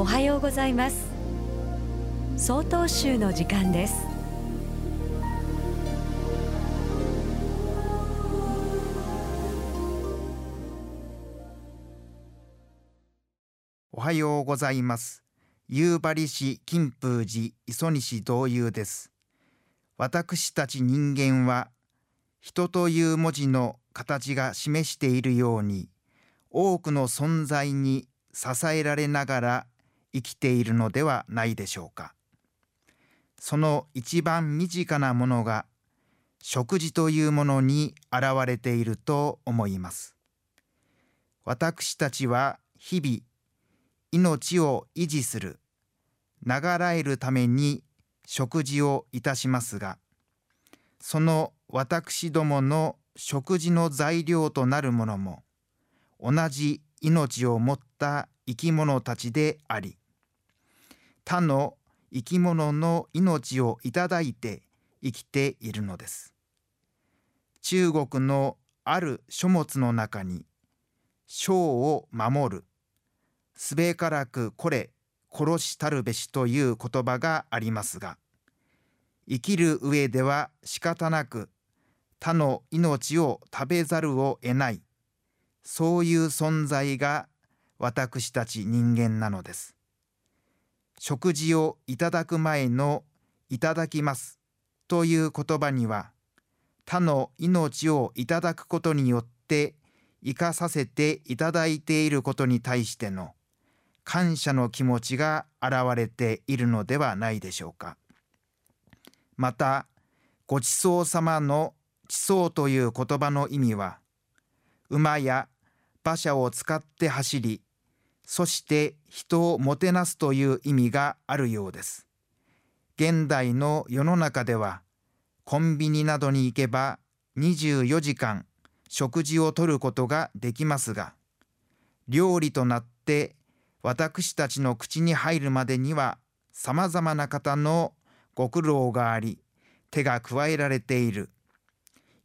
おはようございます。総統集の時間です。おはようございます。夕張市金峰寺磯西道友です。私たち人間は人という文字の形が示しているように多くの存在に支えられながら生きているのではないでしょうか。その一番身近なものが食事というものに現れていると思います。私たちは日々命を維持する流らえるために食事をいたしますがその私どもの食事の材料となるものも同じ命を持った生き物たちであり他の生き物の命をいただいて生きているのです。中国のある書物の中に生を守る。すべからくこれ殺したるべしという言葉がありますが生きる上では仕方なく他の命を食べざるを得ない。そういう存在が私たち人間なのです。食事をいただく前のいただきます。という言葉には他の命をいただくことによって生かさせていただいていることに対しての感謝の気持ちが現れているのではないでしょうか。またごちそうさまの地層という言葉の意味は馬や馬車を使って走りそして人をもてなすという意味があるようです。現代の世の中ではコンビニなどに行けば24時間食事をとることができますが料理となって私たちの口に入るまでにはさまざまな方のご苦労があり手が加えられている。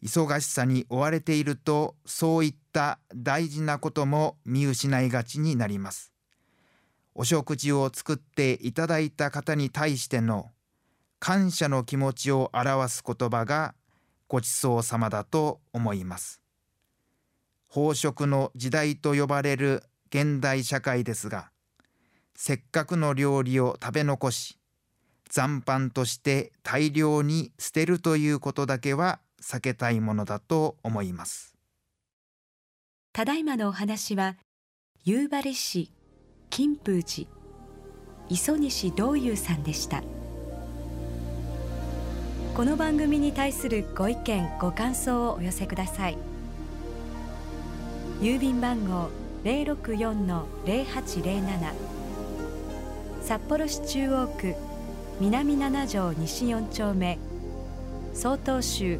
忙しさに追われているとそういった大事なことも見失いがちになります。お食事を作っていただいた方に対しての感謝の気持ちを表す言葉がごちそうさまだと思います。飽食の時代と呼ばれる現代社会ですがせっかくの料理を食べ残し残飯として大量に捨てるということだけは避けたいものだと思います。ただいまのお話は夕張市金峰寺磯西道友さんでした。この番組に対するご意見ご感想をお寄せください。郵便番号064-0807札幌市中央区南七条西4丁目曹洞州